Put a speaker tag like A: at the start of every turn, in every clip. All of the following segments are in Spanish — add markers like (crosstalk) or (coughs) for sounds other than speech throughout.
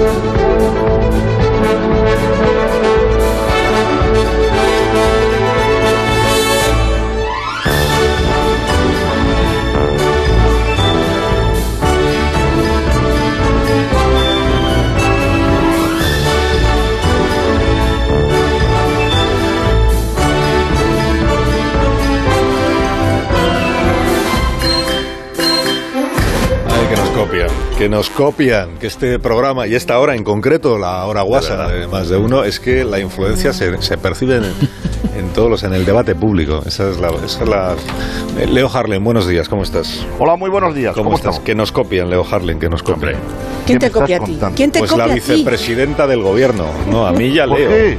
A: que nos copian, que este programa y esta hora en concreto, la hora guasa de, más de uno, es que la influencia se, se percibe en, en, todos los, en el debate público. Esa es la, esa es la eh, Leo Harlen, buenos días, ¿cómo estás?
B: Hola, muy buenos días.
A: ¿Cómo, estás? Que nos copian, Leo Harlen, que nos copian.
C: ¿Quién te copia a ti? ¿Quién te
A: pues
C: copia
A: la
C: a ti?
A: vicepresidenta del gobierno. No, a mí ya
B: ¿Por
A: Leo.
B: qué?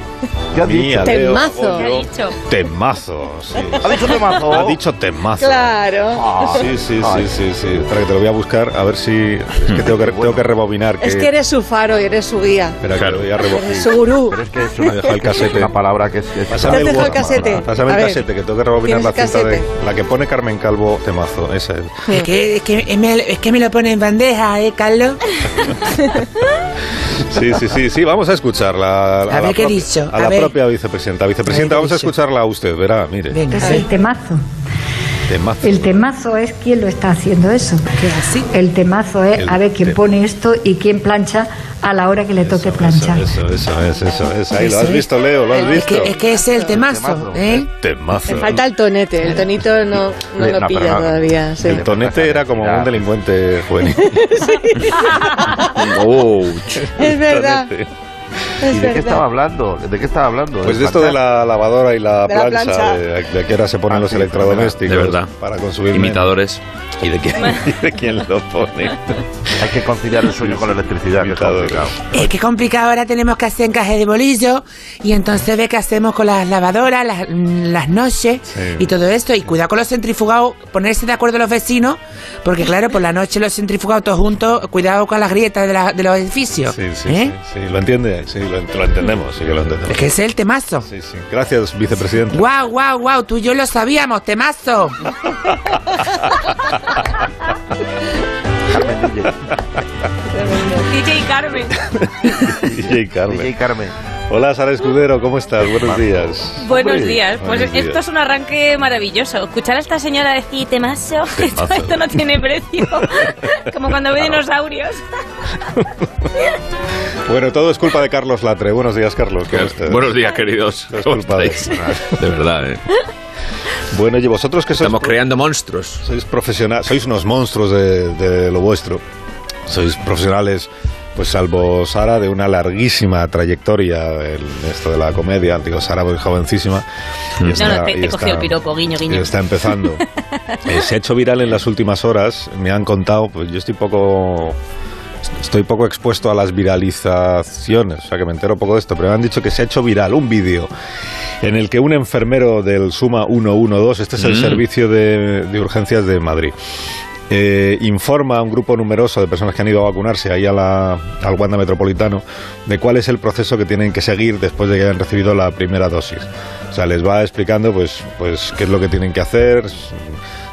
B: ¿Qué ha
A: A mí,
B: dicho?
A: a Leo,
C: Temazo.
A: Oyo.
C: ¿Qué ha
D: dicho?
A: Temazo, sí.
B: ¿Ha dicho temazo?
A: Ha dicho temazo.
C: Claro.
B: Ah,
A: Sí, sí, sí, sí, sí. Espera que te lo voy a buscar a ver si... Es que tengo que, (laughs) tengo que rebobinar.
C: Es que eres su faro y eres su guía.
A: Espera que lo voy a rebobinar.
C: Eres su gurú.
B: Pero es que es
A: Me ha dejado el casete.
B: una palabra que es... que es-
A: Pásame
C: ¿Te has dejado el casete?
A: Pásame
C: A
A: el
C: ver.
A: casete, que tengo que rebobinar la
C: ¿Tienes
A: cinta de... La que pone Carmen Calvo, temazo. Esa es.
E: Es que, es, que me, es que me lo pone en bandeja, ¿eh, Carlos? (laughs)
A: Sí, sí, sí, sí. Vamos a escucharla.
E: A
A: la
E: ver qué he
A: propia-
E: dicho,
A: A
E: a
A: la
E: ver.
A: propia vicepresidenta. Vicepresidenta,
E: A
A: vamos a escucharla a usted. Verá, mire.
E: Venga, a
F: el temazo.
A: Temazo.
F: El temazo es quién lo está haciendo eso.
E: ¿Qué así?
F: El temazo es
A: El
F: a ver quién pone esto y quién plancha a la hora que le toque
A: Eso,
F: planchar.
A: Eso, eso, eso, es, eso es. Ahí lo has visto, Leo, lo has
E: Es
A: visto.
E: que, es que es el temazo. ¿eh?
A: Temazo.
C: Me falta el tonete. El tonito no, no lo
B: no,
C: pilla todavía. sí.
A: El tonete era como
B: Ya.
A: un delincuente juvenil. (laughs) (laughs)
C: Es verdad.
A: Tonete.
B: ¿Y de qué estaba hablando? ¿De qué estaba hablando?
A: Pues de esto de la lavadora y la
C: De la
A: plancha, de, de que ahora se ponen
B: Ah,
A: los
B: sí,
A: electrodomésticos
G: de verdad.
A: para consumir
G: Imitadores.
A: ¿Y de quién, (laughs) y de quién lo pone?
B: Hay que conciliar el sueño con la electricidad, que es
A: Imitadores.
B: complicado.
E: Es que complicado, ahora tenemos que hacer encaje de bolillo y entonces ve qué hacemos con las lavadoras, las, las noches
A: Sí.
E: y todo esto. Y cuidado con los centrifugados, ponerse de acuerdo los vecinos, porque claro, por la noche los centrifugados todos juntos, cuidado con las grietas de, la- de los edificios.
A: Sí, sí,
E: ¿eh?
A: sí, sí, lo entiende, sí, lo, lo entendemos, sí que lo entendemos.
E: Es que es el temazo.
A: Sí, sí. Gracias, vicepresidente.
E: Guau, guau, guau, tú y yo lo sabíamos, temazo. (laughs) (laughs)
B: Carmen
D: Carmen. (laughs)
A: DJ Carmen.
B: DJ Carmen.
A: Hola, Sara Escudero, ¿cómo estás? Buenos días.
D: Buenos días. Pues
A: buenos
D: esto
A: días.
D: es un arranque maravilloso. Escuchar a esta señora decir temazo, (laughs) esto,
A: Temazo.
D: esto no tiene precio. (laughs) Como cuando ve dinosaurios.
A: Bueno, todo es culpa de Carlos Latre. Buenos días, Carlos. ¿Cómo estás?
G: Buenos días, queridos.
A: Es
G: ¿Cómo
A: culpa de-
G: estáis? De verdad, ¿eh?
A: Bueno, y vosotros que sois,
G: Estamos creando monstruos.
A: sois profesionales, sois unos monstruos de, de lo vuestro. Sois profesionales, pues salvo Sara, de una larguísima trayectoria en esto de la comedia. Digo, Sara muy jovencísima. y
D: No,
A: está-
D: no, te,
A: y
D: te cogió el piropo, guiño,
A: y
D: guiño.
A: está empezando. (laughs) Eh, se ha hecho viral en las últimas horas. Me han contado, pues yo estoy poco. Estoy poco expuesto a las viralizaciones, o sea que me entero poco de esto, pero me han dicho que se ha hecho viral un vídeo en el que un enfermero del Suma 112, este es el
G: Mm.
A: servicio de, de urgencias de Madrid, eh, informa a un grupo numeroso de personas que han ido a vacunarse ahí a al Wanda Metropolitano de cuál es el proceso que tienen que seguir después de que hayan recibido la primera dosis. O sea, les va explicando pues, pues qué es lo que tienen que hacer,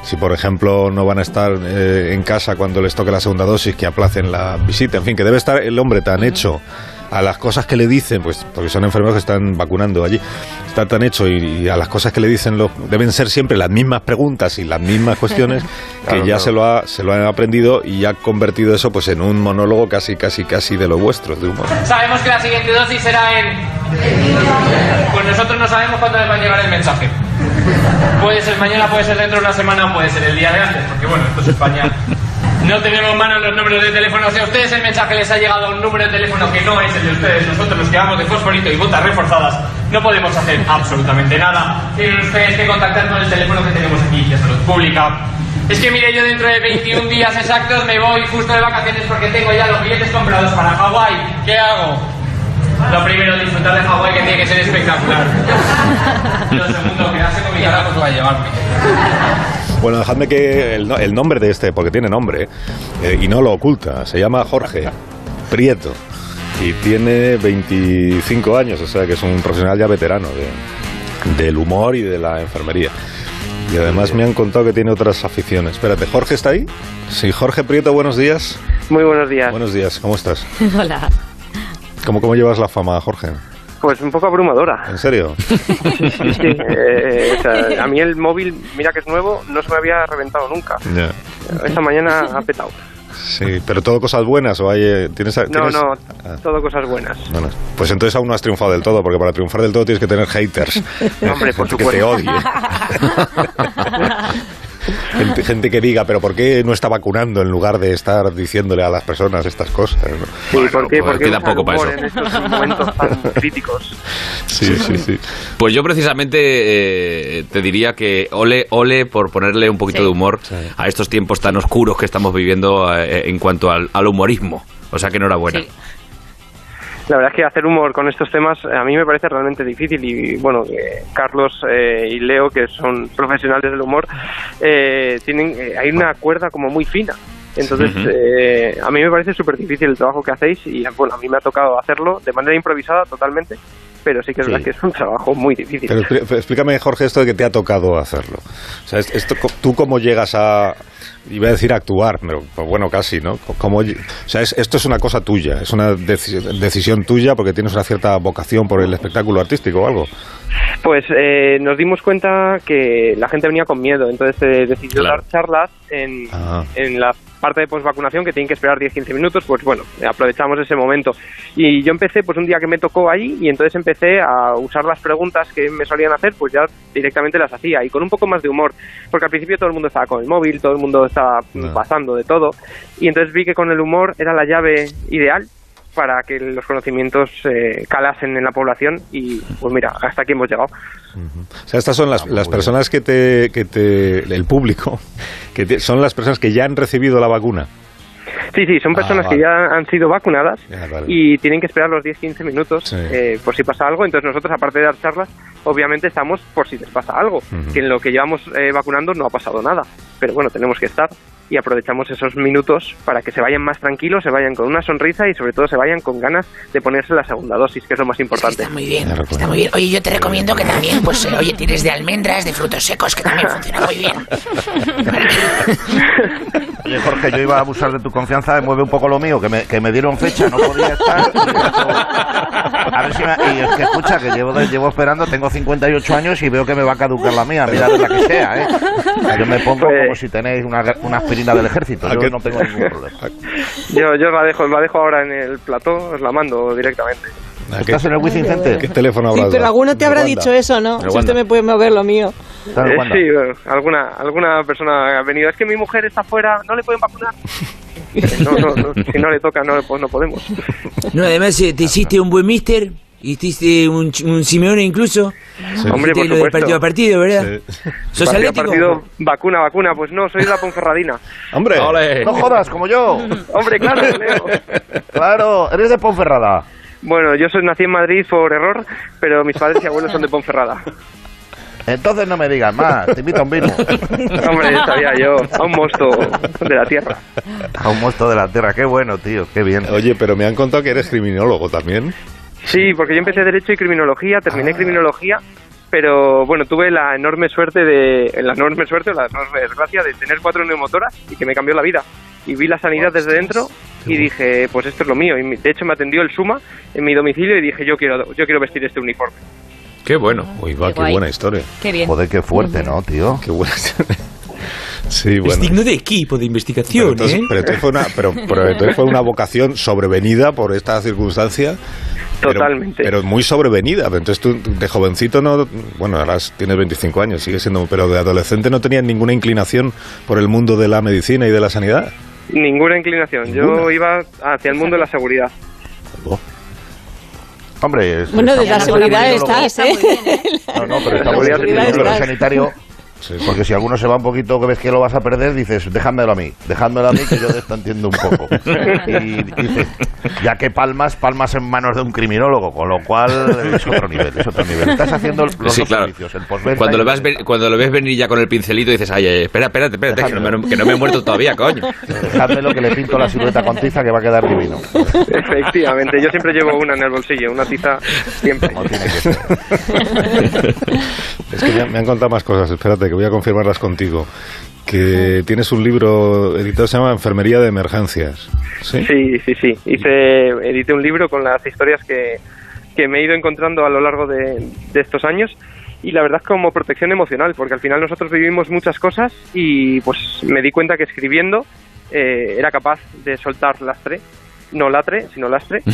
A: si por ejemplo no van a estar eh, en casa cuando les toque la segunda dosis, que aplacen la visita, en fin, que debe estar el hombre tan hecho a las cosas que le dicen, pues porque son enfermeros que están vacunando allí, está tan hecho y, y a las cosas que le dicen lo- deben ser siempre las mismas preguntas y las mismas cuestiones (laughs) que
B: Claro,
A: ya
B: claro.
A: se lo ha, se lo han aprendido y ha convertido eso pues en un monólogo casi casi casi de lo vuestro, de humor.
H: Sabemos que la siguiente dosis será en... Pues nosotros no sabemos cuándo les va a llegar el mensaje. Puede ser mañana, puede ser dentro de una semana, puede ser el día de antes, porque bueno, esto es España. No tenemos manos los números de teléfono. Si a ustedes el mensaje les ha llegado a un número de teléfono que no es el de ustedes, nosotros los que vamos de fosforito y botas reforzadas, no podemos hacer absolutamente nada. Tienen ustedes que contactar con el teléfono que tenemos aquí, de salud pública. Es que mire, yo dentro de 21 días exactos me voy justo de vacaciones porque tengo ya los billetes comprados para Hawái. ¿Qué hago? Lo primero, disfrutar de Hawái, que tiene que ser espectacular. Lo segundo, quedarse con mi carajo que va a llevarme.
A: Bueno, dejadme que el, no- el nombre de este, porque tiene nombre, eh, y no lo oculta, se llama Jorge Prieto y tiene 25 años, o sea que es un profesional ya veterano de- del humor y de la enfermería. Y además me han contado que tiene otras aficiones. Espérate, ¿Jorge está ahí? Sí, Jorge Prieto, buenos días.
I: Muy buenos días.
A: Buenos días, ¿cómo estás? (laughs)
D: Hola.
A: ¿Cómo, ¿Cómo llevas la fama, Jorge?
I: Pues un poco abrumadora.
A: ¿En serio? (laughs)
I: Sí, eh, o sea, a mí el móvil, mira que es nuevo, no se me había reventado nunca. Esta mañana ha petado.
A: Sí, pero todo cosas buenas o hay... eh, ¿tienes,
I: No,
A: tienes-
I: no,
A: Ah,
I: todo cosas buenas.
A: bueno, pues entonces aún no has triunfado del todo, porque para triunfar del todo tienes que tener haters.
I: Hombre, por (laughs)
A: que te
I: supuesto.
A: odie. (laughs) gente, gente que diga, pero ¿por qué no está vacunando en lugar de estar diciéndole a las personas estas cosas? no?
I: Sí, ¿por qué?
G: pues
I: ¿Por qué
G: queda
I: usar
G: poco para eso.
I: en estos momentos tan críticos? (laughs)
A: Sí, sí, sí.
G: Pues yo precisamente eh, te diría que ole, ole por ponerle un poquito
D: Sí.
G: de humor a estos tiempos tan oscuros que estamos viviendo eh, en cuanto al, al humorismo. O sea que enhorabuena.
D: Sí.
I: La verdad es que hacer humor con estos temas a mí me parece realmente difícil y bueno, que Carlos eh, y Leo, que son profesionales del humor, eh, tienen eh, hay una cuerda como muy fina. Entonces, eh, a mí me parece súper difícil el trabajo que hacéis y bueno, a mí me ha tocado hacerlo de manera improvisada totalmente, pero sí que es
B: Sí.
I: verdad que es un trabajo muy difícil.
A: Pero explícame, Jorge, esto de que te ha tocado hacerlo. O sea, es- esto, ¿tú cómo llegas a, iba a decir actuar, pero pues bueno, casi, ¿no? ¿Cómo lle- o sea, es- esto es una cosa tuya, es una deci- decisión tuya porque tienes una cierta vocación por el espectáculo artístico o algo.
I: Pues eh, nos dimos cuenta que la gente venía con miedo, entonces eh, decidió
G: Claro.
I: dar charlas en,
A: Ah.
I: en la parte de posvacunación que tienen que esperar 10-15 minutos, pues bueno, aprovechamos ese momento. Y yo empecé, pues un día que me tocó ahí, y entonces empecé a usar las preguntas que me solían hacer, pues ya directamente las hacía, y con un poco más de humor, porque al principio todo el mundo estaba con el móvil, todo el mundo estaba
A: No.
I: pasando de todo, y entonces vi que con el humor era la llave ideal para que los conocimientos eh, calasen en la población y pues mira, hasta aquí hemos llegado.
A: O sea, estas son las, las personas que te, que te, el público, (laughs) que te- son las personas que ya han recibido la vacuna.
I: Sí, sí, son
A: Ah,
I: personas
A: vale.
I: que ya han sido vacunadas
A: Ya, vale.
I: y tienen que esperar los 10-15 minutos
A: Sí.
I: eh, por si pasa algo. Entonces nosotros, aparte de dar charlas, obviamente estamos por si les pasa algo. Que en lo que llevamos eh, vacunando no ha pasado nada. Pero bueno, tenemos que estar y aprovechamos esos minutos para que se vayan más tranquilos, se vayan con una sonrisa y sobre todo se vayan con ganas de ponerse la segunda dosis, que es lo más importante.
E: Está muy bien, está muy bien. Oye, yo te recomiendo que también, pues, eh, oye, tienes de almendras, de frutos secos, que también funciona muy bien. (laughs)
B: Oye, Jorge, yo iba a abusar de tu confianza, mueve un poco lo mío, que me, que me dieron fecha, no podía estar. A ver si me, y es que escucha, que llevo, llevo esperando, tengo 58 años y veo que me va a caducar la mía, mira de la que sea, ¿eh? Yo me pongo
I: Pues-
B: como si tenéis una, una aspirina del ejército,
A: ¿A
B: yo no tengo ningún (laughs) problema.
I: Yo, yo la dejo, la dejo ahora en el plató, os la mando directamente.
A: ¿A qué,
B: ¿Estás en el Wizzing Center?
A: qué teléfono
C: Sí,
A: habrás
C: pero alguno te habrá dicho eso, ¿no? Si usted me puede mover lo mío.
B: ¿Estás en
I: Eh, sí, bueno, alguna, alguna persona ha venido. Es que mi mujer está fuera, no le pueden vacunar. (laughs) No, no, no, si no le toca, no, pues no podemos.
E: No, además, eh, te hiciste un buen mister, hiciste un, un Simeone incluso.
I: Hombre,
E: Hiciste
I: por
E: lo de
I: supuesto.
E: partido a partido, ¿verdad?
A: Sí.
E: ¿Sos
I: Partido
E: atlético?
I: partido, vacuna, vacuna. Pues no, soy de la Ponferradina. (laughs)
A: ¡Hombre!
G: ¡Ole!
B: No jodas, como yo. (laughs)
I: Hombre, claro, (laughs) Leo.
B: Claro, eres de Ponferrada.
I: Bueno, yo soy, nací en Madrid por error, pero mis padres y abuelos son de Ponferrada.
B: Entonces no me digas más, te invito a un vino.
I: Hombre, sabía yo, a un mosto de la tierra.
B: A un monstruo de la tierra, qué bueno, tío, qué bien.
A: Oye, pero me han contado que eres criminólogo también.
I: Sí, porque yo empecé Derecho y Criminología, terminé
A: Ah.
I: Criminología, pero bueno, tuve la enorme suerte de, la enorme suerte o la enorme desgracia de tener cuatro neumotoras y que me cambió la vida. Y vi la sanidad desde dentro y dije, pues esto es lo mío. Y mi- de hecho me atendió el Suma en mi domicilio y dije, yo quiero, yo quiero vestir este uniforme.
G: Qué bueno.
A: Uy, va,
D: Qué
A: buena historia.
D: Qué bien.
B: Joder, qué fuerte, ¿no, tío?
A: Qué buena historia. Sí,
E: Es
A: bueno.
E: digno de equipo de
A: Pero
E: investigación,
A: entonces,
E: ¿eh?
A: pero entonces fue una, pero, pero entonces fue una vocación sobrevenida por esta circunstancia. Pero-
I: Totalmente.
A: Pero, muy sobrevenida. Entonces tú de jovencito no, bueno, ahora tienes 25 años, sigue siendo, pero de adolescente no tenías ninguna inclinación por el mundo de la medicina y de la sanidad.
I: Ninguna inclinación. Yo iba hacia el mundo de la seguridad.
A: Oh,
B: Hombre, es-
C: Bueno, de la seguridad
D: Está
C: ¿eh?
B: No, no, pero está
I: La
B: muy bien
I: seguridad
B: el sanitario.
A: Sí, sí.
B: Porque si alguno se va un poquito que ves que lo vas a perder, dices, déjamelo a mí, déjamelo a mí que yo de esto entiendo un poco. Y dices, ya que palmas, palmas en manos de un criminólogo, con lo cual es otro nivel, es otro nivel. Estás haciendo los
G: Sí,
B: dos
G: claro.
B: servicios, el
G: Cuando lo, vas ven- cuando lo ves venir ya con el pincelito dices, ay, ay, espera, espérate, espérate, que no, me, que no me he muerto todavía, coño.
B: Dejádmelo que le pinto la silueta con tiza que va a quedar divino.
I: Efectivamente, yo siempre llevo una en el bolsillo, una tiza siempre.
B: Como tiene que ser.
A: Es que me, me han contado más cosas, espérate, que voy a confirmarlas contigo. que tienes un libro editado, se llama Enfermería de Emergencias. Sí,
I: sí, sí. sí. Hice, edité un libro con las historias que, que me he ido encontrando a lo largo de, de estos años y la verdad es como protección emocional, porque al final nosotros vivimos muchas cosas y pues me di cuenta que escribiendo eh, era capaz de soltar lastre, no latre, sino lastre. (laughs)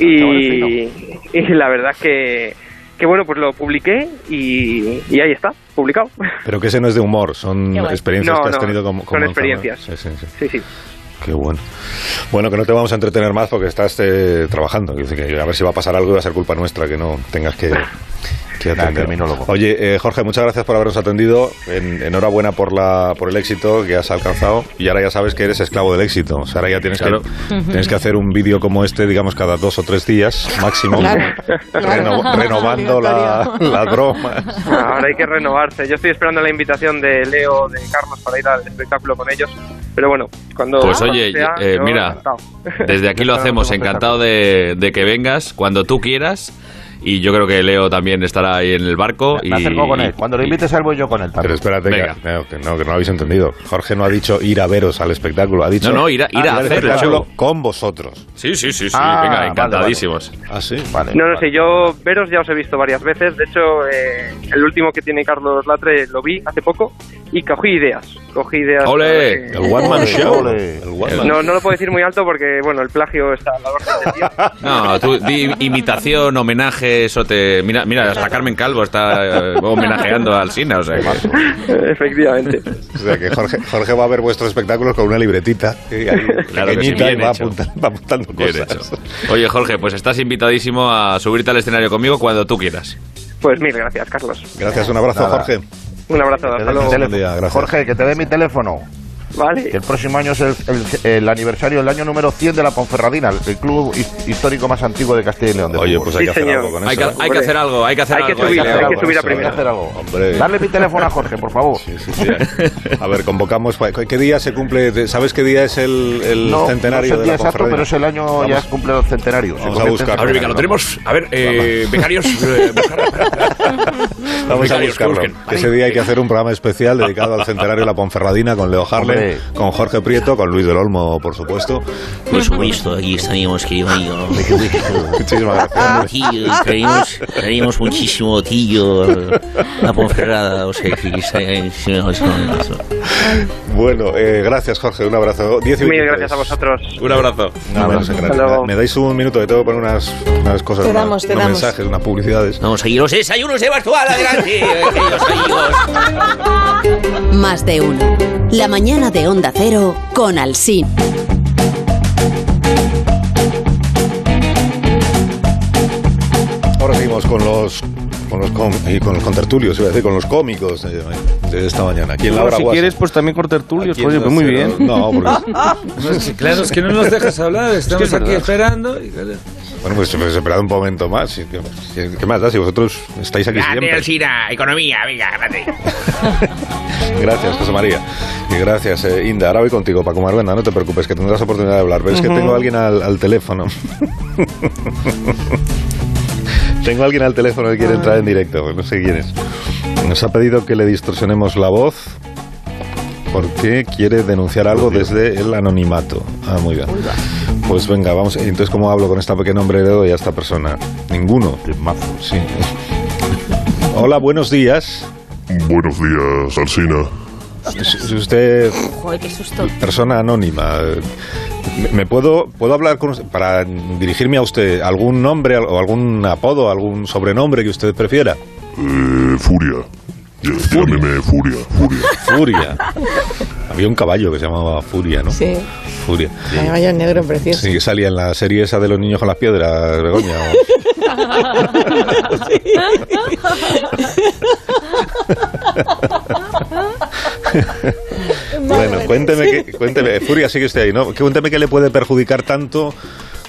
I: y, y la verdad es que, que bueno, pues lo publiqué y, y ahí está, publicado.
A: Pero que ese no es de humor, son experiencias
I: No,
A: que has
I: no,
A: tenido como, como
I: son experiencias.
A: Sí, sí, sí.
I: Sí, sí.
A: Qué bueno. Bueno, que no te vamos a entretener más porque estás eh, trabajando. Que a ver si va a pasar algo y va a ser culpa nuestra que no tengas que, que atender. Oye, eh, Jorge, muchas gracias por habernos atendido. En- enhorabuena por la por el éxito que has alcanzado. Y ahora ya sabes que eres esclavo del éxito. O sea, ahora ya tienes,
G: Claro.
A: que, tienes que hacer un vídeo como este, digamos, cada dos o tres días máximo.
I: Claro.
A: reno- (laughs) renovando la, la broma.
I: Ahora hay que renovarse. Yo estoy esperando la invitación de Leo, de Carlos, para ir al espectáculo con ellos. Pero bueno, cuando.
G: Pues
I: cuando
G: oye,
I: sea,
G: eh, mira,
I: encantado.
G: desde aquí lo (laughs) hacemos, encantado de, de que vengas cuando tú quieras. Y yo creo que Leo también estará ahí en el barco.
B: Me
G: y,
B: acerco con él. Cuando lo invites a él, voy yo con él
A: Pero
B: también.
A: espérate, que, no, que no, que no lo habéis entendido. Jorge no ha dicho ir a veros al espectáculo, ha dicho
G: No, no, ir a- ir a
A: al
G: hacer el show.
A: con vosotros.
G: Sí, sí, sí, sí.
A: Ah,
G: venga,
A: vale,
G: encantadísimos.
A: Ah, sí.
I: No, no sé, yo veros ya os he visto varias veces. De hecho, eh, el último que tiene Carlos Latre lo vi hace poco y cogí ideas. Cogí ideas.
G: ¡Ole!
I: eh,
A: El one man show.
B: Ole.
A: El one man-
I: No, no lo puedo decir muy alto porque, bueno, el plagio está a la orden del día. (laughs)
G: No, tú di imitación, homenaje, eso te... Mira, mira hasta Carmen Calvo está eh, homenajeando al Sina, o sea que- (laughs)
I: Efectivamente.
A: O sea que Jorge, Jorge va a ver vuestros espectáculos con una libretita ahí,
G: Claro que sí,
A: pequeñita y va,
G: hecho.
A: apunta- va apuntando
G: Bien
A: cosas.
G: hecho. Oye, Jorge, pues estás invitadísimo a subirte al escenario conmigo cuando tú quieras.
I: Pues mil gracias, Carlos.
A: Gracias, un abrazo,
B: Nada.
A: Jorge.
I: Un abrazo, hasta luego.
B: Jorge, que te dé mi teléfono.
I: Vale.
B: Que el próximo año es el, el- el aniversario, el año número 100 de la Ponferradina, el, club his- histórico más antiguo de Castilla y León. de
A: Oye,
B: fútbol.
A: pues hay que hacer
I: señor.
A: algo con
G: Hay
A: eso.
G: que,
A: ¿eh?
G: hay que hacer algo, hay que hacer
I: Hay que
G: algo.
I: subir,
G: ahí,
I: hay
G: Leo.
I: que subir a primera.
B: Hacer algo.
A: Hombre.
B: Darle mi teléfono a Jorge, por favor.
A: Sí, sí, sí. A ver, convocamos. ¿Qué día se cumple? ¿Sabes qué día es el, el
B: no,
A: centenario
B: no sé el
A: de
B: día
A: la
B: exacto, pero es el año
A: Vamos.
B: ya cumple el centenario. Se
A: Vamos a buscarlo.
G: A ver, venga, lo tenemos. A ver, eh, becarios. eh,
A: Vamos a buscarlo. Que ese día hay que hacer un programa especial dedicado al centenario de la Ponferradina con Leo Harlem,
B: Hombre.
A: con Jorge Prieto, con Luis del Olmo, por supuesto.
J: Por supuesto, aquí estaríamos, querido amigo. (laughs)
A: Muchísimas gracias.
J: Tío, queríamos, queríamos muchísimo, tío, la Ponferrada, o sea, que estaríamos con eso.
A: Bueno, eh, gracias Jorge, un abrazo. 10 y
I: Mil
A: 23.
I: gracias a vosotros.
G: Un abrazo.
A: En grande.
I: Hasta luego.
A: ¿Me dais un minuto que tengo que poner unas, unas cosas,
C: Te
A: una-
C: damos, te
A: unos
C: damos.
A: mensajes, unas publicidades?
J: Vamos a ir los desayunos de Bartual, adelante, eh, queridos amigos.
K: Más de uno. La mañana de Onda Cero con Alsín.
A: Ahora seguimos con los con los con, y con los contertulios, iba a decir, con los cómicos de, de esta mañana. Aquí en la
L: si
A: guasa.
L: quieres, pues también con tertulios.
A: Aquí
L: pues muy bien.
A: No, porque (laughs)
M: No, es que, claro, es que no nos dejas hablar, (laughs) estamos
L: es
M: aquí
L: verdad.
M: esperando. y.
A: Bueno, pues, pues esperad un momento más. ¿Qué, qué más da si vosotros estáis aquí
E: Grande,
A: siempre?
E: Economía, venga, grande. (laughs)
A: Gracias, José María. Y gracias, eh, Inda. Ahora voy contigo, Paco Maruenda. No te preocupes, que tendrás oportunidad de hablar. Pero es que tengo a alguien al, al teléfono. (laughs) tengo a alguien al teléfono que quiere entrar en directo. No sé quién es. Nos ha pedido que le distorsionemos la voz porque quiere denunciar algo desde el anonimato. Ah, muy bien. Pues venga, vamos. Entonces, ¿cómo hablo con esta pequeña nombre le doy a esta persona? Ninguno. Sí. Hola, buenos días.
N: Buenos días, Alsina.
A: Es usted
D: Joder, qué susto.
A: persona anónima. ¿Me- ¿Me puedo, puedo hablar con usted para dirigirme a usted algún nombre o algún apodo, algún sobrenombre que usted prefiera?
N: Eh, Furia. Ll- Llámeme Furia, Furia.
A: Furia. Había un caballo que se llamaba Furia, ¿no?
C: Sí.
A: Furia.
C: Caballo negro precioso.
A: Sí, que salía en la serie esa de los niños con las piedras, Begoña. Bueno, cuénteme, que, cuénteme, Furia, sigue usted ahí, ¿no? Cuénteme qué le puede perjudicar tanto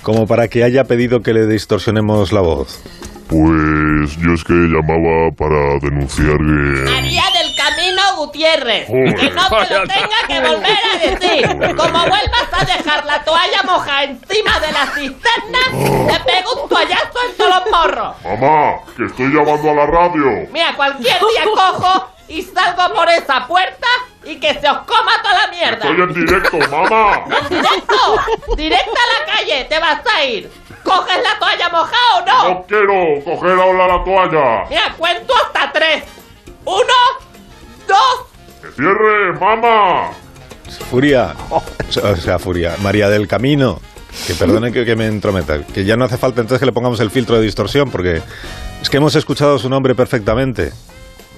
A: como para que haya pedido que le distorsionemos la voz.
N: Pues yo es que llamaba para denunciar que...
O: María del Camino Gutiérrez.
N: Joder.
O: Que no te lo tenga que volver a decir. Como vuelvas a dejar la toalla moja encima de la cisterna, te pego un toallazo en todos los morros.
N: Mamá, que estoy llamando a la radio.
O: Mira, cualquier día cojo y salgo por esa puerta y que se os coma toda la mierda.
N: Estoy en directo, mamá.
O: ¿En directo? Directa a la calle, te vas a ir. ¿Coges la toalla mojada o no?
N: No quiero coger ahora la toalla.
O: Mira, cuento hasta tres. Uno, dos.
N: ¡Que cierre, mamá!
A: Furia, o sea, Furia, María del Camino, que perdone que, que me entrometa, que ya no hace falta entonces que le pongamos el filtro de distorsión, porque es que hemos escuchado su nombre perfectamente.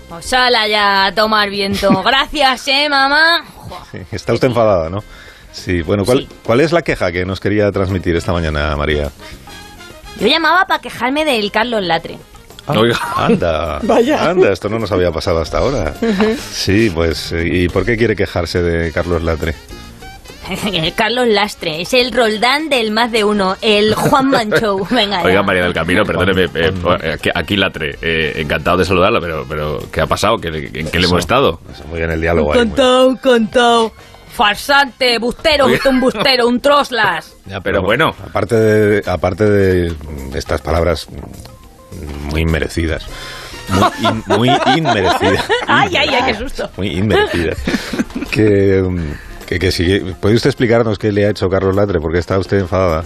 D: Pues sala ya a tomar viento. Gracias, eh, mamá.
A: Sí, está usted enfadada, ¿no? Sí, bueno, ¿cuál, ¿cuál es la queja que nos quería transmitir esta mañana, María?
D: Yo llamaba para quejarme del Carlos Latre.
A: Oiga. Anda, (laughs) anda, esto no nos había pasado hasta ahora. Sí, pues, ¿y por qué quiere quejarse de Carlos Latre? (laughs)
D: El Carlos Lastre, es el Roldán del más de uno, el Juan Manchou. (laughs) Venga.
G: Oiga, María del Camino, perdóneme, eh, eh, aquí- aquí Latre, eh, encantado de saludarla, pero, pero ¿qué ha pasado? ¿Qué, le- ¿En qué le hemos estado?
A: muy bien el diálogo ahí.
D: Contao, contao. Farsante, bustero, usted un bustero, un troslas. (laughs)
A: Ya, pero bueno. Aparte de, aparte de estas palabras muy inmerecidas. Muy, in- muy inmerecidas. (laughs)
D: Ay, ay, ay, qué susto.
A: Muy inmerecidas. Que, que, que si, ¿Puede usted explicarnos qué le ha hecho Carlos Latre? Porque está usted enfadada.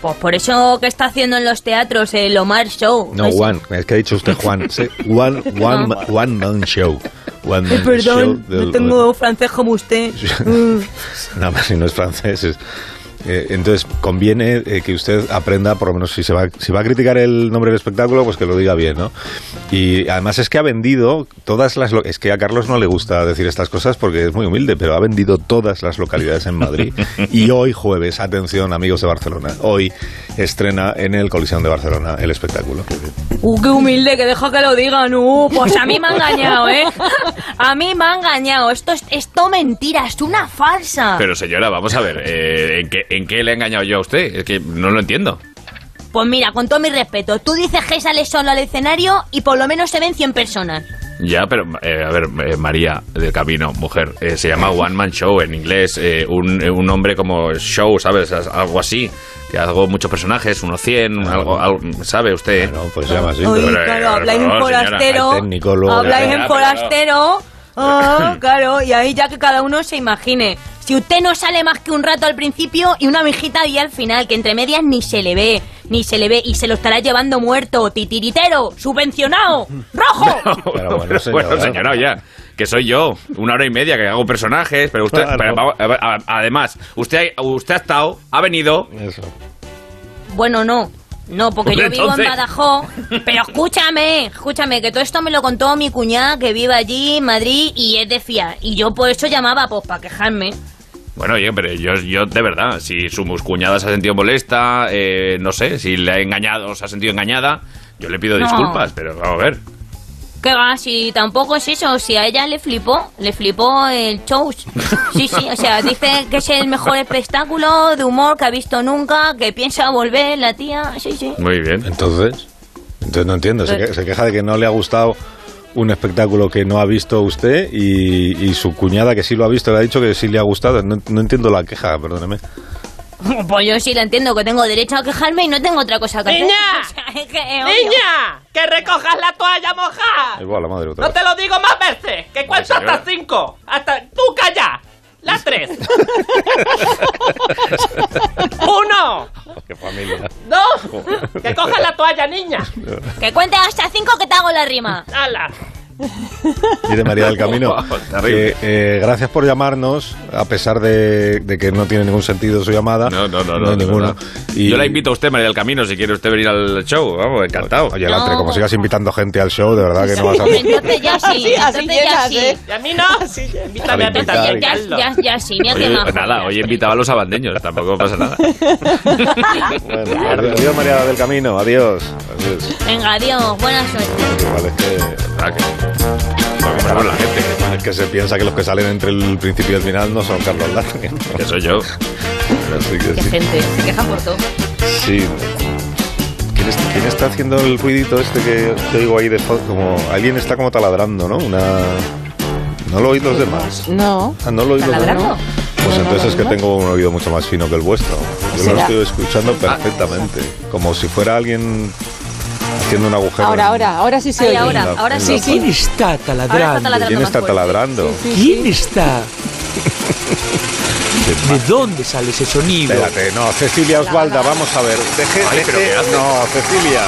D: Pues por eso que está haciendo en los teatros el Omar Show.
A: No,
D: Ese.
A: Juan. Es que ha dicho usted Juan. Sí, One, one, ma- one man show. One
D: Eh,
A: man
D: perdón,
A: show
D: no
A: del-
D: tengo francés como usted. (laughs)
A: Nada más si no es francés. es- eh, entonces, conviene eh, que usted aprenda, por lo menos si se va, si va a criticar el nombre del espectáculo, pues que lo diga bien, ¿no? Y además es que ha vendido todas las... Es que a Carlos no le gusta decir estas cosas porque es muy humilde, pero ha vendido todas las localidades en Madrid. (laughs) Y hoy jueves, atención amigos de Barcelona, hoy estrena en el Coliseum de Barcelona el espectáculo.
D: Uh, qué humilde, que deja que lo digan. Uh, pues a mí me ha engañado, ¿eh? (laughs) A mí me ha engañado. Esto es esto mentira, es una farsa.
G: Pero señora, vamos a ver, eh, ¿en, qué, ¿en qué le he engañado yo a usted? Es que no lo entiendo.
D: Pues mira, con todo mi respeto, tú dices que sales solo al escenario y por lo menos se ven 100 personas.
G: Ya, pero eh, a ver, eh, María del Camino, mujer, eh, se llama One Man Show en inglés, eh, un, eh, un nombre como show, ¿sabes? Algo así, que hago muchos personajes, unos 100, algo, algo, ¿sabe usted?
A: No, pues se llama así.
D: Oye,
G: pero-
D: claro, habláis en forastero. Habláis en forastero. Ah, (coughs) claro, y ahí ya que cada uno se imagine. Si usted no sale más que un rato al principio y una mijita ahí al final, que entre medias ni se le ve, ni se le ve, y se lo estará llevando muerto, titiritero, subvencionado, rojo. (laughs)
A: Pero bueno, señora.
G: bueno, señora, ya. Que soy yo, una hora y media que hago personajes, pero usted,
A: Claro.
G: pero además, usted, ha- usted ha estado, ha venido,
A: Eso.
D: Bueno, no. No, porque yo vivo en Badajoz. Pero escúchame, escúchame, que todo esto me lo contó mi cuñada que vive allí en Madrid y es de fiar. Y yo por eso llamaba, pues para quejarme.
G: Bueno, oye, pero yo, yo de verdad, si su muscuñada se ha sentido molesta, eh, no sé, si le ha engañado o se ha sentido engañada, yo le pido
D: No.
G: disculpas, pero vamos a ver.
D: ¿Qué va? Si tampoco es eso, si a ella le flipó, le flipó el show. Sí, sí, o sea, dice que es el mejor espectáculo de humor que ha visto nunca, que piensa volver la tía. Sí, sí.
G: Muy bien.
A: Entonces, entonces no entiendo. Se, que- se queja de que no le ha gustado un espectáculo que no ha visto usted y, y su cuñada que sí lo ha visto le ha dicho que sí le ha gustado. No, no entiendo la queja, perdóneme. (laughs)
D: Pues yo sí la entiendo, que tengo derecho a quejarme y no tengo otra cosa que hacer.
O: ¡Niña! (laughs)
D: O sea, es que es obvio.
O: ¡Niña! ¡Que recojas la toalla mojada!
A: Va la madre otra
O: No
A: vez.
O: te lo digo más veces. Que cuento hasta cinco. Hasta. ¡Tú calla! Las (laughs) tres. Uno.
A: Qué familia.
O: Dos. Que cojas la toalla, niña.
D: Que cuente hasta cinco que te hago la rima.
O: ¡Hala! (laughs)
A: Dice María del Camino. Que, eh, gracias por llamarnos, a pesar de, de que no tiene ningún sentido su llamada.
G: No, no, no,
A: no,
G: no,
A: ninguno.
G: verdad. Yo la invito a usted, María del Camino, si quiere usted venir al show, vamos, encantado.
A: Oye, Latre, como sigas invitando gente al show, de verdad que no vas a...
D: Entonces ya sí,
O: Así, así
D: entonces ya
O: llegas,
D: sí.
O: ¿eh? Y a mí no. Invítame a
G: Invitar.
O: también,
D: Ya, ya, ya sí, mira
G: Oye,
D: majo.
G: nada, hoy invitaba a los abandeños, tampoco pasa nada.
A: Bueno, adiós María del Camino, adiós. Adiós.
D: Venga, adiós, buena suerte.
A: Igual es que...
G: La gente,
A: Es que se piensa que los que salen entre el principio y el final no son Carlos Latre.
G: que soy yo.
A: Que
D: Qué
A: sí.
D: gente, se quejan por todo.
A: Sí. ¿Quién, es- quién está haciendo el ruidito este que, que oigo ahí de fondo? Como alguien está como taladrando, ¿no? Una. ¿No lo oís los demás?
C: No.
A: Ah, ¿No lo oís los demás?
C: ¿Taladrando?
A: Pues
C: No, no
A: entonces
C: lo
A: es que tengo un oído mucho más fino que el vuestro. Yo lo
C: ¿Será?
A: estoy escuchando perfectamente. Como si fuera alguien Haciendo un agujero.
C: Ahora, ahora, ahora sí se
D: Ay,
C: oye.
D: ahora,
A: la-
D: ahora sí,
A: la-
D: sí.
E: ¿Quién está taladrando?
D: Ahora está taladrando
A: ¿Quién está taladrando?
E: ¿Quién está? (laughs) ¿De dónde sale ese sonido?
A: Espérate, no, Cecilia Osvalda, vamos a ver. Deje,
G: Ay, pero.
A: No, Cecilia.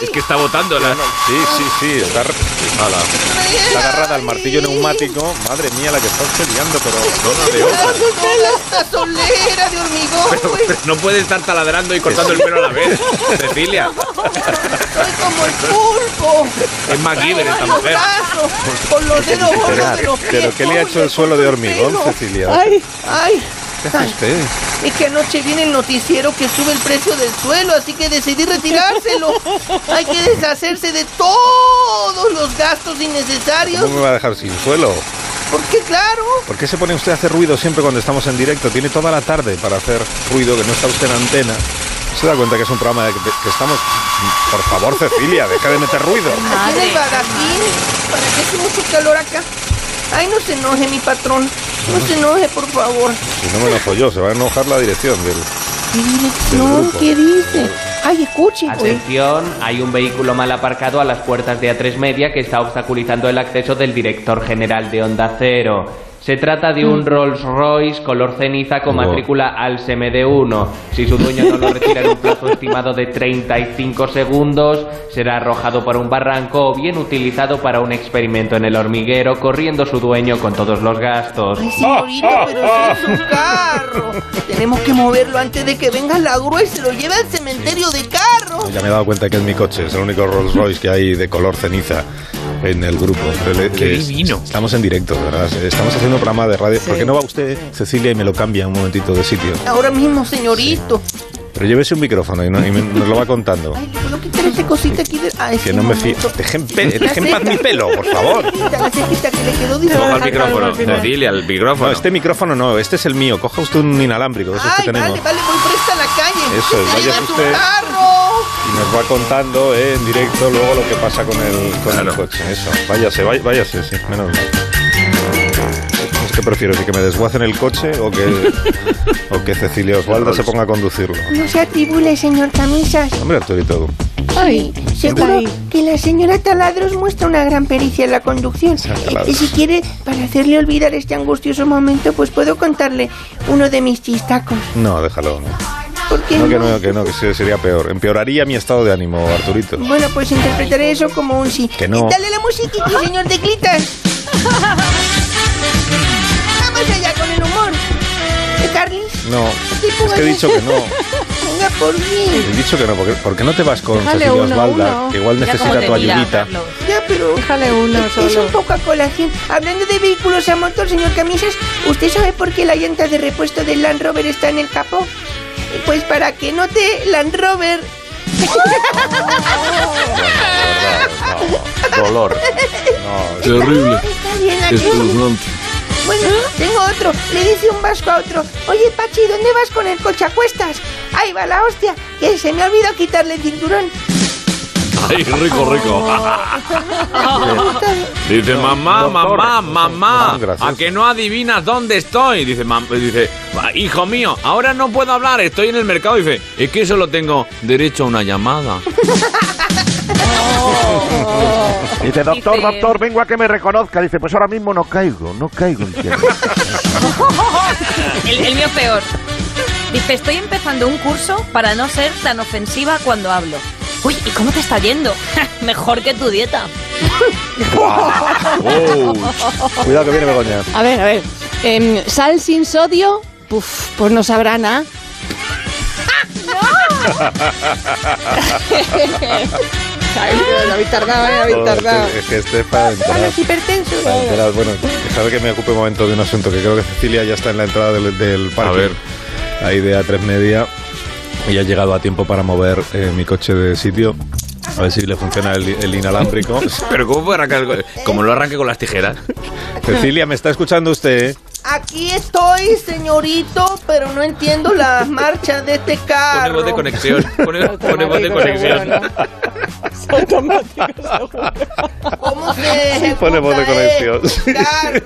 G: Es que está botando la...
A: Sí, sí, sí, está, Ala. está agarrada al martillo neumático. Madre mía, la que está usted liando, pero no, de otra.
O: ¡Esta solera de hormigón!
G: Pero, pero no puede estar taladrando y cortando el pelo a la vez. Cecilia,
O: ¡Soy como el pulpo!
G: es MacGyver esta mujer.
O: con los dedos gordos de los pies.
A: ¿Pero qué le ha hecho el suelo de hormigón. Cecilia?
O: ¡Ay! ¡Ay!
A: ¿Qué hace usted?
O: Es que anoche viene el noticiero que sube el precio del suelo, así que decidí retirárselo. Hay que deshacerse de todos los gastos innecesarios.
A: ¿Cómo me va a dejar sin suelo?
O: Porque claro,
A: ¿Por qué se pone usted a hacer ruido siempre cuando estamos en directo? Tiene toda la tarde para hacer ruido, que no está usted en antena. ¿Se da cuenta que es un programa de que, que estamos... Por favor, Cecilia, deja de meter ruido.
O: bagatín, para que hace mucho calor acá. Ay, no se enoje mi patrón. No se enoje, por favor.
A: Si no me enojo yo, se va a enojar la dirección del...
O: ¿Qué
A: Del
O: dirección?
A: grupo.
O: ¿Qué dice? Ay, escuche. güey.
L: Atención, hay un vehículo mal aparcado a las puertas de A3 Media que está obstaculizando el acceso del director general de Onda Cero. Se trata de un Rolls Royce color ceniza con matrícula al CMD1. Si su dueño no lo retira en un plazo estimado de 35 segundos, será arrojado por un barranco o bien utilizado para un experimento en el hormiguero, corriendo su dueño con todos los gastos.
O: Ay, señorita, pero si es un carro. Tenemos que moverlo antes de que venga la grúa y se lo lleve al cementerio de carros.
A: Ya me he dado cuenta que es mi coche, es el único Rolls Royce que hay de color ceniza en el grupo. Pero le-
G: Qué
A: les-
G: divino.
A: Estamos en directo, ¿verdad? Estamos haciendo un programa de radio. ¿Por qué no va usted, Cecilia, y me lo cambia un momentito de sitio?
O: Ahora mismo, señorito.
A: Pero llévese un micrófono y, no- y me- nos lo va contando.
O: Ay, puedo quitar esa cosita aquí de... Ay,
A: Que
O: sí,
A: no me fío. Dejen, dejen paz mi pelo, por favor.
O: La cejita, la cejita que le quedó
G: Coja el micrófono, Cecilia, el
A: No,
G: micrófono.
A: este micrófono no, este es el mío. Coja usted un inalámbrico, de esos que
O: Ay,
A: tenemos.
O: vale, vale, voy presta a la calle.
A: Eso vaya
O: su
A: usted.
O: carro.
A: Y nos va contando eh, en directo luego lo que pasa con el, con el coche. Eso, váyase, váy- váyase, sí, menos mal. Es que prefiero si que me desguacen el coche o que, (laughs) o que Cecilia Osvalda se ponga a conducirlo.
O: No se atribule, señor Camisas.
A: Hombre, Arturito,
C: Ay,
O: Seguro que la señora Taladros muestra una gran pericia en la conducción.
A: Taladros.
O: Y si quiere, para hacerle olvidar este angustioso momento, pues puedo contarle uno de mis chistacos.
A: no, déjalo. No,
O: ¿Por qué
A: no que
O: no?
A: no, que no, que se- sería peor. Empeoraría mi estado de ánimo, Arturito.
O: Bueno, pues interpretaré eso como un sí.
A: Que no.
O: Dale la musiquita, (laughs) señor Teclitas. Vamos allá con el humor. ¿Eh, Carlis?
A: No, es que he dicho que no.
O: Venga por mí.
A: He dicho que no, porque, ¿por qué no te vas con
C: Déjale
A: Cecilia
C: uno,
A: Osvalda?
C: uno.
A: Que igual
D: Mira
A: necesita tu
D: mira,
A: ayudita.
D: Carlos.
O: Ya, pero...
C: Déjale uno
O: Es- Es un poco a colación. Hablando de vehículos a motor, señor Camisas, ¿usted sabe por qué la llanta de repuesto del Land Rover está en el capó? Pues para que note Land Rover.
A: No, (laughs) dolor. No,
M: Terrible. Espeluznante.
O: Bueno, tengo otro. Le dice un vasco a otro. Oye, Pachi, ¿dónde vas con el coche a cuestas? Ahí va la hostia, que se me ha olvidado quitarle el cinturón.
G: Ay, rico, rico. (laughs) Dice, mamá, mamá, mamá. ¿a que no adivinas dónde estoy? Dice, dice, "Ah, hijo mío, ahora no puedo hablar, estoy en el mercado. Dice, es que solo tengo derecho a una llamada. (laughs)
B: Dice, doctor, doctor, vengo a que me reconozca. Dice, pues ahora mismo no caigo, no caigo en. (laughs)
D: El, el mío peor. Dice, estoy empezando un curso para no ser tan ofensiva cuando hablo. Uy, ¿y cómo te está yendo? (laughs) Mejor que tu dieta. (laughs)
A: Cuidado que viene Begoña.
C: A ver, a ver. Em, sal sin sodio, puf, pues no sabrá nada. (laughs) Ay, habéis tardado, eh, habéis tardado.
A: es que- es que este es para
O: Para
A: entrar.
O: los hipertensos.
A: Para entrar. Bueno, déjame que me ocupe un momento de un asunto que creo que Cecilia ya está en la entrada del, del parque.
G: ver.
A: Ahí de A3 Media. Y ha llegado a tiempo para mover eh, mi coche de sitio. A ver si le funciona el, el inalámbrico. (laughs)
G: Pero ¿cómo puede arrancar? Como lo arranque con las tijeras.
A: Cecilia, ¿me está escuchando usted?
O: Aquí estoy, señorito, pero no entiendo las marchas de este carro.
G: Ponemos de conexión. Pone, pone voz de conexión.
O: ¿Cómo se ejecuta
A: Pone voz de conexión.
O: esto, Carlos?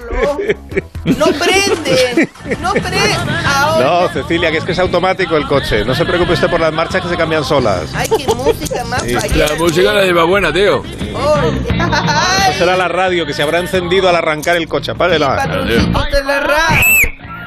O: No prende, no prende. Ahora,
A: No, Cecilia, que es que es automático el coche. No se preocupe usted por las marchas que se cambian solas.
O: ay, qué música más
A: Sí.
M: La música la lleva buena, tío.
A: Eso será la radio que se habrá encendido al arrancar el coche. Apáguela.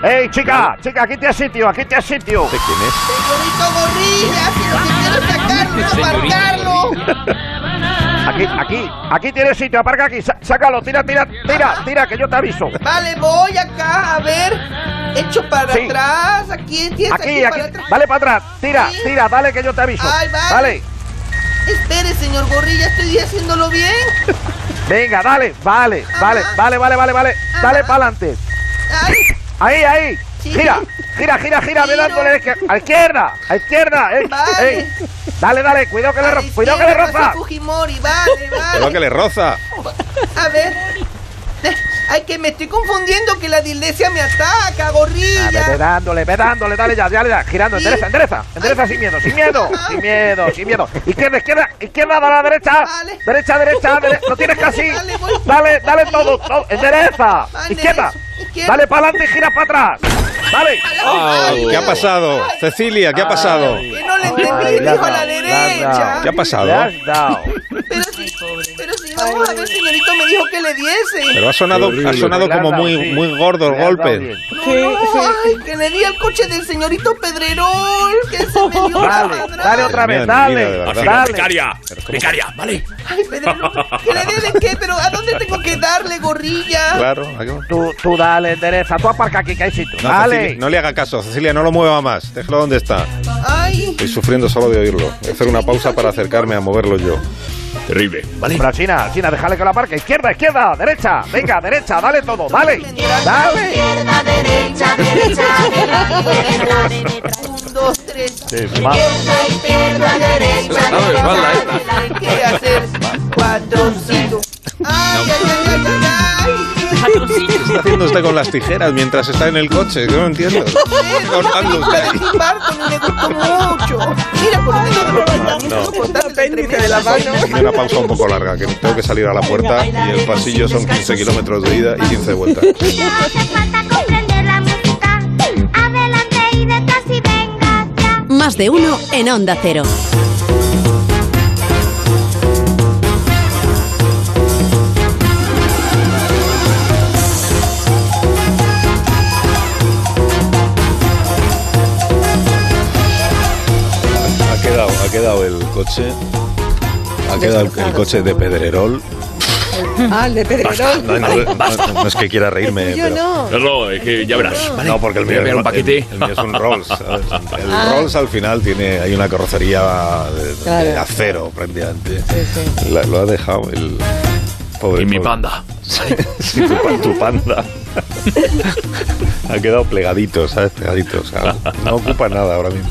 B: ¡Ey, chica! Chica, aquí te has sitio, aquí te has sitio.
A: ¿De quién es?
O: Señorito Gorrilla, si lo que quiero es sacarlo, (laughs) aparcarlo.
B: Aquí, aquí, aquí tienes sitio, aparca aquí, sácalo, tira, tira, tira, tira, que yo te aviso.
O: Vale, voy acá, a ver. Hecho para
B: Sí.
O: atrás, aquí, tienes aquí,
B: Aquí, aquí,
O: para atrás.
B: dale para atrás, tira,
O: Sí.
B: tira, dale que yo te aviso.
O: Ay, vale.
B: Dale,
O: Espere, señor Gorrilla, estoy haciéndolo bien.
B: venga, dale, vale, vale, vale, vale, vale, vale, dale para adelante.
O: Ay,
B: Ahí, ahí,
O: Sí.
B: gira, gira, gira, gira, ve dándole a izquierda, a izquierda, eh,
O: Vale.
B: eh. Dale, dale, cuidado que le,
O: a la
B: ro- cuidado que le roza.
O: Fujimori, vale, (laughs) vale.
A: que le roza.
O: A ver. Ay, que me estoy confundiendo que la dislexia me ataca,
B: Ah,
O: gorrilla.
B: Ve dándole, ve dándole, dale ya, dale ya, girando,
O: Sí.
B: endereza, endereza, endereza sin miedo, sin miedo, sin miedo, sin miedo. Izquierda, izquierda, izquierda, a la derecha,
O: Vale.
B: derecha, derecha, dere- lo tienes casi.
O: Voy.
B: Dale, dale todo, todo, endereza,
O: Vale,
B: izquierda,
O: izquierda.
B: dale para adelante y gira para atrás. Dale.
A: Au, ¿Qué ha pasado? Cecilia, ¿qué ha pasado?
O: Que no le entendí, dijo a la derecha.
A: ¿Qué ha pasado?
B: Le has dado.
O: A ver, señorito, me dijo que le diese.
A: Pero ha sonado, ha sonado como muy,
B: sí.
A: muy gordo el golpe.
O: No, ay, que le di al coche del señorito Pedrerol, que se me dio
B: Dale, dale otra vez,
A: mira,
B: dale,
A: verdad.
B: dale.
G: Becaria. Becaria, vale.
O: Ay, Pedrerol, ¿que le dé de qué? Pero ¿a dónde tengo que darle, gorrilla?
A: Claro. aquí.
B: Tú, tú dale, endereza, tú aparca aquí que hay sitio.
A: No,
B: dale.
A: Cecilia, no le haga caso, Cecilia, no lo mueva más. Déjalo donde está.
O: Ay,
A: Estoy sufriendo solo de oírlo. Voy a hacer una pausa para acercarme a moverlo yo.
G: Terrible, ¿vale?
B: Pero China, China, déjale que lo aparque. Izquierda, izquierda, derecha. Venga, derecha, dale todo, dale. Dale.
O: un, dos, tres.
B: Más.
O: Izquierda, derecha, hay que hacer cuatro, cinco. Ay, ay, ay, ay, ay, ay.
A: ¿Qué está haciendo usted con las tijeras mientras está en el coche? Yo no entiendo. Cortando usted.
O: Apéndice de la mano.
A: Una pausa un poco larga, que tengo que salir a la puerta y el pasillo son 15 kilómetros de ida y 15 de vuelta. (laughs)
K: Más de uno en Onda Cero.
A: Quedado, ha quedado el coche. Ha quedado el, el coche de Pedrerol.
C: Ah, el de Pedrerol.
A: No, no, no, no es que quiera reírme.
C: Yo
A: pero-
C: no.
G: No, no, es que ya verás. ¿vale?
A: No, porque el mío, es,
G: un paquete.
A: el, el mío es un Rolls. ¿sabes? El
C: Ah.
A: Rolls al final tiene hay una carrocería de, de
C: Claro.
A: acero prácticamente.
C: Sí, sí.
A: La- lo ha dejado el pobre.
G: Y mi
A: pobre.
G: panda.
A: Sí, tu, tu panda. (laughs) ha quedado plegadito, ¿sabes? Plegadito. O sea, no ocupa nada ahora mismo.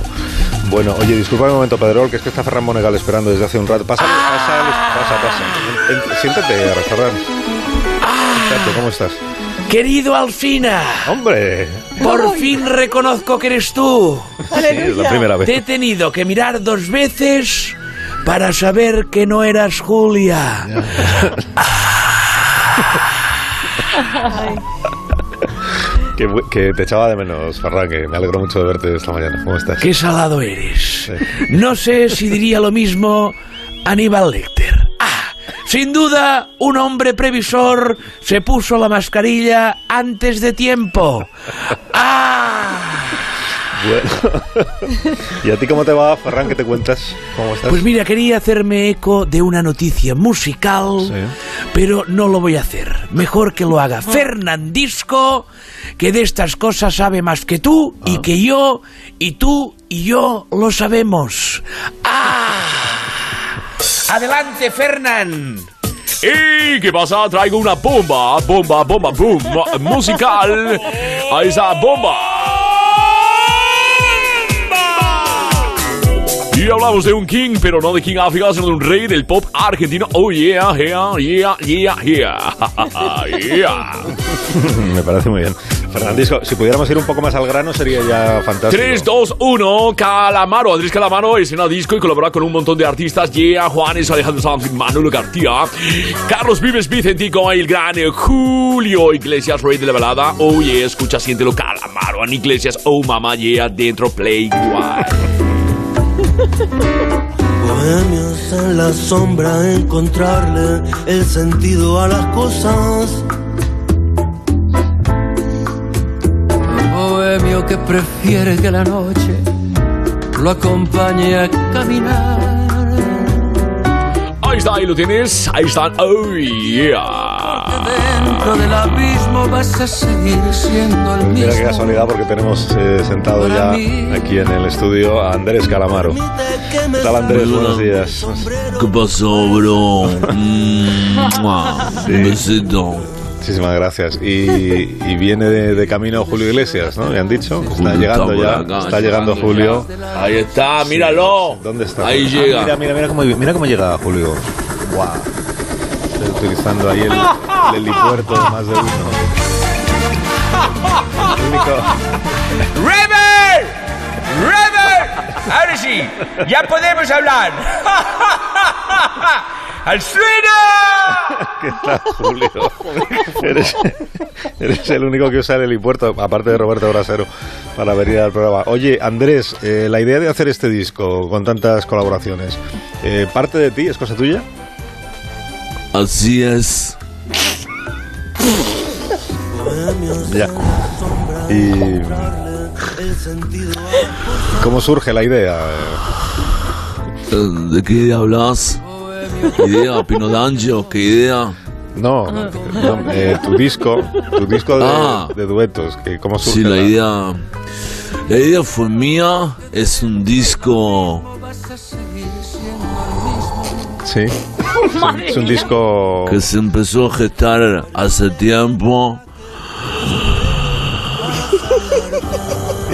A: Bueno, oye, disculpa un momento, Pedrol, que es que está Ferran Monegal esperando desde hace un rato. Pasa, pasa, pasa, pasa. En- en- siéntate, Ferran. Siéntate, ¿cómo estás?
E: Querido Alfina,
A: ¡Hombre!
E: por fin reconozco que eres tú.
A: Sí, es la primera vez.
E: Te he tenido que mirar dos veces para saber que no eras Julia. (laughs)
A: Que, te echaba de menos, Ferran, que me alegro mucho de verte esta mañana. ¿Cómo estás?
E: Qué salado eres.
A: Sí.
E: No sé si diría lo mismo Aníbal Lecter. Ah, sin duda, un hombre previsor se puso la mascarilla antes de tiempo. Ah.
A: Bueno. (laughs) ¿Y a ti cómo te va, Ferran? ¿Qué te cuentas? ¿Cómo estás?
E: Pues mira, quería hacerme eco de una noticia musical,
A: Sí.
E: pero no lo voy a hacer. Mejor que lo haga Fernandisco, que de estas cosas sabe más que tú y que yo, y tú y yo lo sabemos. ¡Ah! Adelante, Fernán.
G: ¿Y qué pasa? Traigo una bomba, bomba, bomba, boom, mu- musical. Ahí está, bomba. Hablamos de un king, pero no de King África, sino de un rey del pop argentino. Oh yeah, yeah, yeah, yeah, yeah. (laughs) yeah. (laughs)
A: Me parece muy bien. Fernandisco, si pudiéramos ir un poco más al grano sería ya fantástico.
G: 3, 2, 1, Calamaro. Andrés Calamaro es en disco y colabora con un montón de artistas. Yeah, Juanes, Alejandro Sanz, Manuel García, Carlos Vives, Vicentico, El Gran, Julio Iglesias, Rey de la Balada. Oh, yeah, escucha, siéntelo, Calamaro. Ana Iglesias, oh, mamá, yeah, dentro, play, guay. (laughs)
P: Bohemios en la sombra, encontrarle el sentido a las cosas.
Q: bohemio que prefiere que la noche lo acompañe a caminar.
G: Ahí está, ahí lo tienes. Ahí están. Oh, yeah.
Q: Dentro del abismo vas a seguir siendo el
A: Mira qué
Q: mismo.
A: casualidad porque tenemos eh, sentado ya aquí en el estudio a Andrés Calamaro. ¿Qué tal Andrés? Buenos días.
J: ¿Qué pasó, bro? (laughs) Mm, besito.
A: Muchísimas gracias. Y, (laughs) y viene de, de camino Julio Iglesias, ¿no? Me han dicho. Está llegando ya. Está llegando Julio.
G: Ahí está, míralo.
A: ¿Dónde está?
G: Ahí
A: Ah,
G: llega.
A: Mira, mira, mira cómo, mira cómo llega Julio. Wow. Estoy utilizando ahí el, el helipuerto de más de uno. El único- (laughs)
R: ¡Rever! ¡Rever! Ahora sí, ya podemos hablar. (laughs) ¡Al suelo!
A: ¿Qué tal, Julio? eres, eres el único que usa el helipuerto, aparte de Roberto Brasero, para venir al programa. Oye, Andrés, eh, la idea de hacer este disco con tantas colaboraciones, eh, ¿parte de ti? ¿Es cosa tuya?
J: Así es.
A: Ya. ¿Y cómo surge la idea?
J: ¿De qué hablas? ¿Qué idea? ¿Pino D'Angio? ¿Qué idea?
A: No, no, eh, tu disco, tu disco de,
J: Ah.
A: de duetos, que ¿cómo surge?
J: Sí, la idea. La idea fue mía. Es un disco.
A: Sí. (laughs) Es un disco
J: que se empezó a gestar hace tiempo.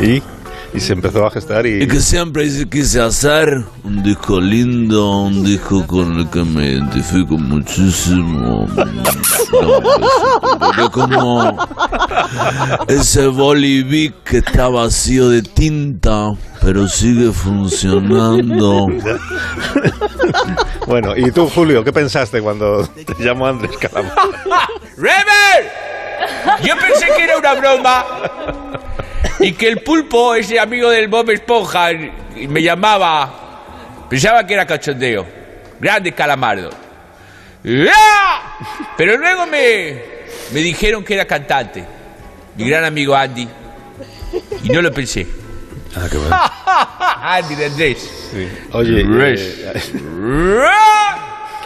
A: y, y se empezó a gestar y,
J: Y que siempre quise hacer un disco lindo, un disco con el que me identifico muchísimo. (laughs) No, como ese bolivic que está vacío de tinta, pero sigue funcionando. (laughs)
A: Bueno, ¿y tú, Julio, qué pensaste cuando te llamó Andrés Calamaro? (laughs)
R: ¡Rever! Yo pensé que era una broma y que el pulpo, ese amigo del Bob Esponja, me llamaba. Pensaba que era cachondeo. Grande calamardo. ¡Ah! Pero luego me, me dijeron que era cantante. Mi gran amigo Andy. Y no lo pensé.
A: Ah, qué bueno. (laughs)
R: Andy de Andrés.
A: Oye, eh,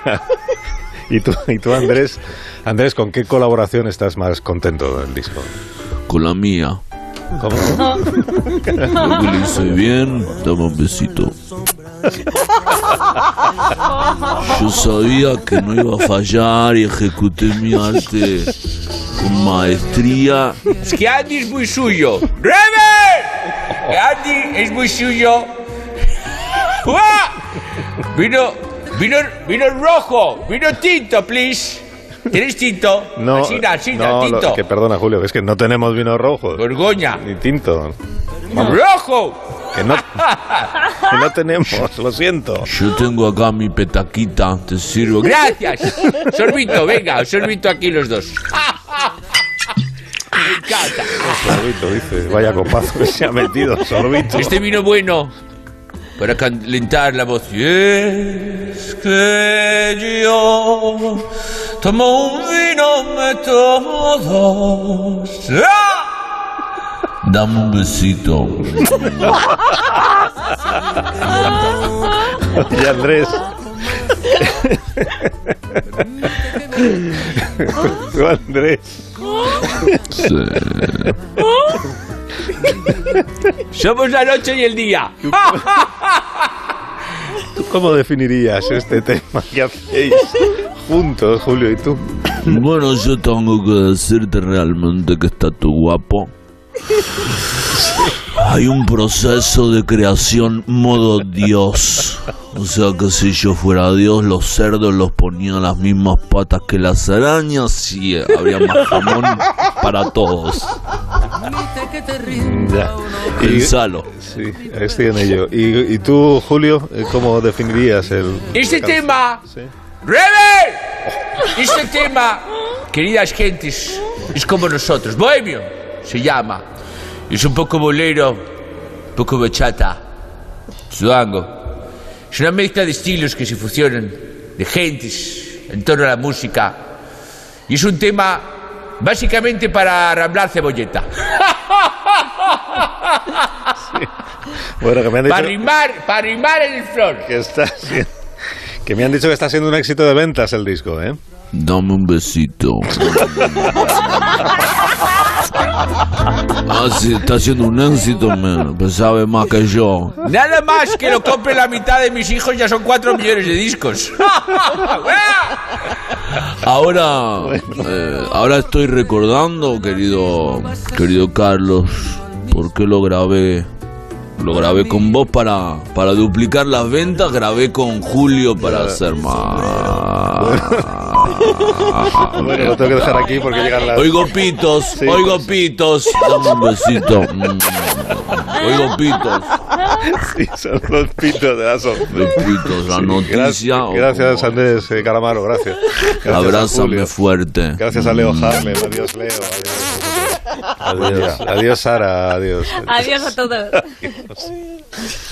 A: (laughs) ¿y, tú, y tú, Andrés, Andrés, ¿con qué colaboración estás más contento del disco?
J: Con la mía.
A: ¿Cómo?
J: Hice bien. Dame un besito. Yo sabía que no iba a fallar y ejecuté mi arte con maestría.
R: Es que Andy es muy suyo. ¡Rever! Que Andy es muy suyo. ¡Uah! Vino, vino, vino rojo, vino tinto, please. ¿Tienes tinto?
A: No,
R: Asina, asina,
A: no, lo-
R: tinto.
A: que perdona, Julio, es que no tenemos vino rojo.
R: Borgoña.
A: Ni tinto. Vamos,
R: ¡Rojo!
A: que no, que no tenemos, lo siento.
J: Yo tengo acá mi petaquita, te sirvo.
R: Gracias. Sorbito, venga, sorbito aquí los dos. Me encanta.
A: Sorbito, dice. Vaya copazo que se ha metido, sorbito.
R: Este vino bueno para calentar la voz. Y es que yo tomo un vino de todos. ¡Ah!
J: Dame un besito. (laughs)
A: Y Andrés. Tú, (laughs) Andrés.
J: Sí.
R: Somos la noche y el día.
A: ¿Tú cómo definirías este tema que hacéis juntos, Julio y tú? (laughs)
J: Bueno, yo tengo que decirte realmente que está tu guapo. Hay un proceso de creación modo Dios. O sea que si yo fuera Dios, los cerdos los ponía en las mismas patas que las arañas y habría más jamón para todos.
A: Ya.
J: Pensalo.
A: Sí, estoy en ello. ¿Y, y tú, Julio, eh, cómo definirías el...
G: Este
A: el-
G: tema,
A: Sí.
G: ¡Rebel! Este tema, queridas gentes, es como nosotros. Bohemio se llama. Es un poco bolero, un poco bachata, sudango. Es una mezcla de estilos que se fusionan, de gentes, en torno a la música. Y es un tema básicamente para arramblar cebolleta.
A: Bueno, que me han dicho
G: Para rimar, para rimar en el flor.
A: que está siendo- que me han dicho que está siendo un éxito de ventas el disco, ¿eh?
J: Dame un besito. Ah, sí, está haciendo un éxito, man. Pues sabe más que yo.
G: Nada más que lo compre la mitad de mis hijos ya son cuatro millones de discos.
J: Ahora, eh, ahora estoy recordando, querido, querido Carlos, por qué lo grabé. Lo grabé con vos para, para duplicar las ventas, grabé con Julio para hacer más. (laughs)
A: Bueno, lo tengo que dejar aquí porque llegan las...
J: Oigo pitos,
A: Sí.
J: oigo pitos. Dame un besito. Mm. Oigo pitos.
A: Sí, son los pitos de la so-
J: Pitos, la
A: Sí,
J: noticia.
A: Gracias, gracias Andrés eh, Calamaro, gracias. Gracias
J: Abrázame fuerte.
A: Gracias a Leo Harlem, adiós Leo, adiós. Adiós, adiós Sara, adiós.
D: Adiós a todos.